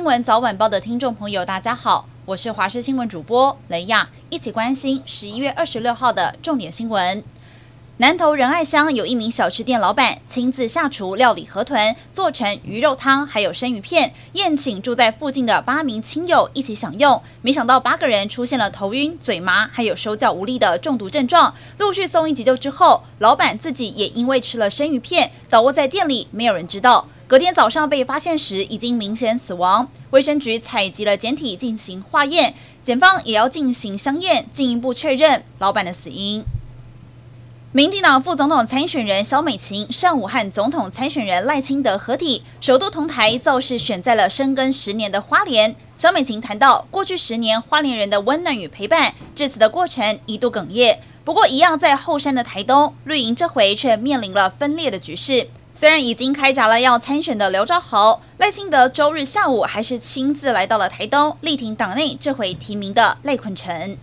新闻早晚报的听众朋友，大家好，我是华视新闻主播雷亚，一起关心十一月二十六号的重点新闻。南投仁爱乡有一名小吃店老板亲自下厨料理河豚，做成鱼肉汤，还有生鱼片，宴请住在附近的八名亲友一起享用。没想到八个人出现了头晕、嘴麻，还有手脚无力的中毒症状，陆续送医急救之后，老板自己也因为吃了生鱼片倒卧在店里，没有人知道。隔天早上被发现时已经明显死亡。卫生局采集了检体进行化验，检方也要进行相验，进一步确认老板的死因。民进党副总统参选人萧美琴上午和总统参选人赖清德合体，首度同台造势，选在了深耕十年的花莲。萧美琴谈到过去十年花莲人的温暖与陪伴，致辞的过程一度哽咽。不过，一样在后山的台东绿营这回却面临了分裂的局势。虽然已经开闸了要参选的刘兆豪，赖清德周日下午还是亲自来到了台东，力挺党内这回提名的赖坤成。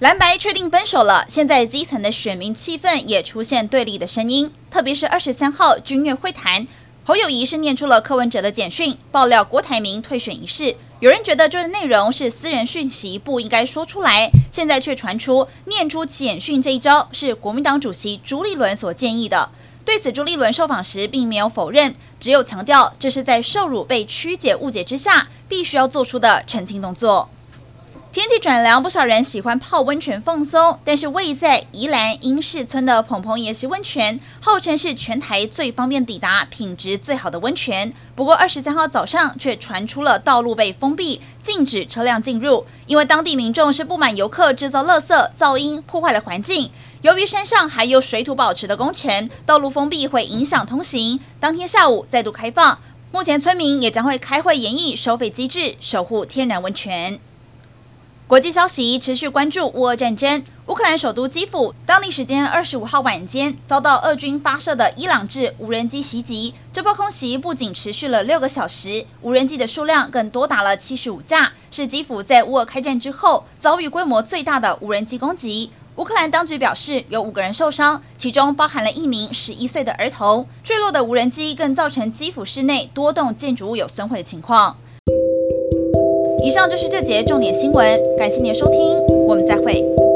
蓝白确定分手了，现在基层的选民气氛也出现对立的声音。特别是二十三号君悦会谈，侯友谊是念出了柯文哲的简讯，爆料郭台铭退选一事。有人觉得这内容是私人讯息，不应该说出来。现在却传出念出简讯这一招是国民党主席朱立伦所建议的。对此，朱立伦受访时并没有否认，只有强调这是在受辱、被曲解、误解之下必须要做出的澄清动作。天气转凉，不少人喜欢泡温泉放松。但是位在宜兰英势村的鹏鹏野溪温泉，号称是全台最方便抵达、品质最好的温泉。不过二十三号早上却传出了道路被封闭，禁止车辆进入，因为当地民众是不满游客制造垃圾、噪音，破坏了环境。由于山上还有水土保持的工程，道路封闭会影响通行。当天下午再度开放，目前村民也将会开会研议收费机制，守护天然温泉。国际消息持续关注乌俄战争。乌克兰首都基辅，当地时间二十五号晚间遭到俄军发射的伊朗制无人机袭击。这波空袭不仅持续了六个小时，无人机的数量更多达了七十五架，是基辅在乌俄开战之后遭遇规模最大的无人机攻击。乌克兰当局表示，有五个人受伤，其中包含了一名十一岁的儿童。坠落的无人机更造成基辅市内多栋建筑物有损毁的情况。以上就是这节重点新闻，感谢您的收听，我们再会。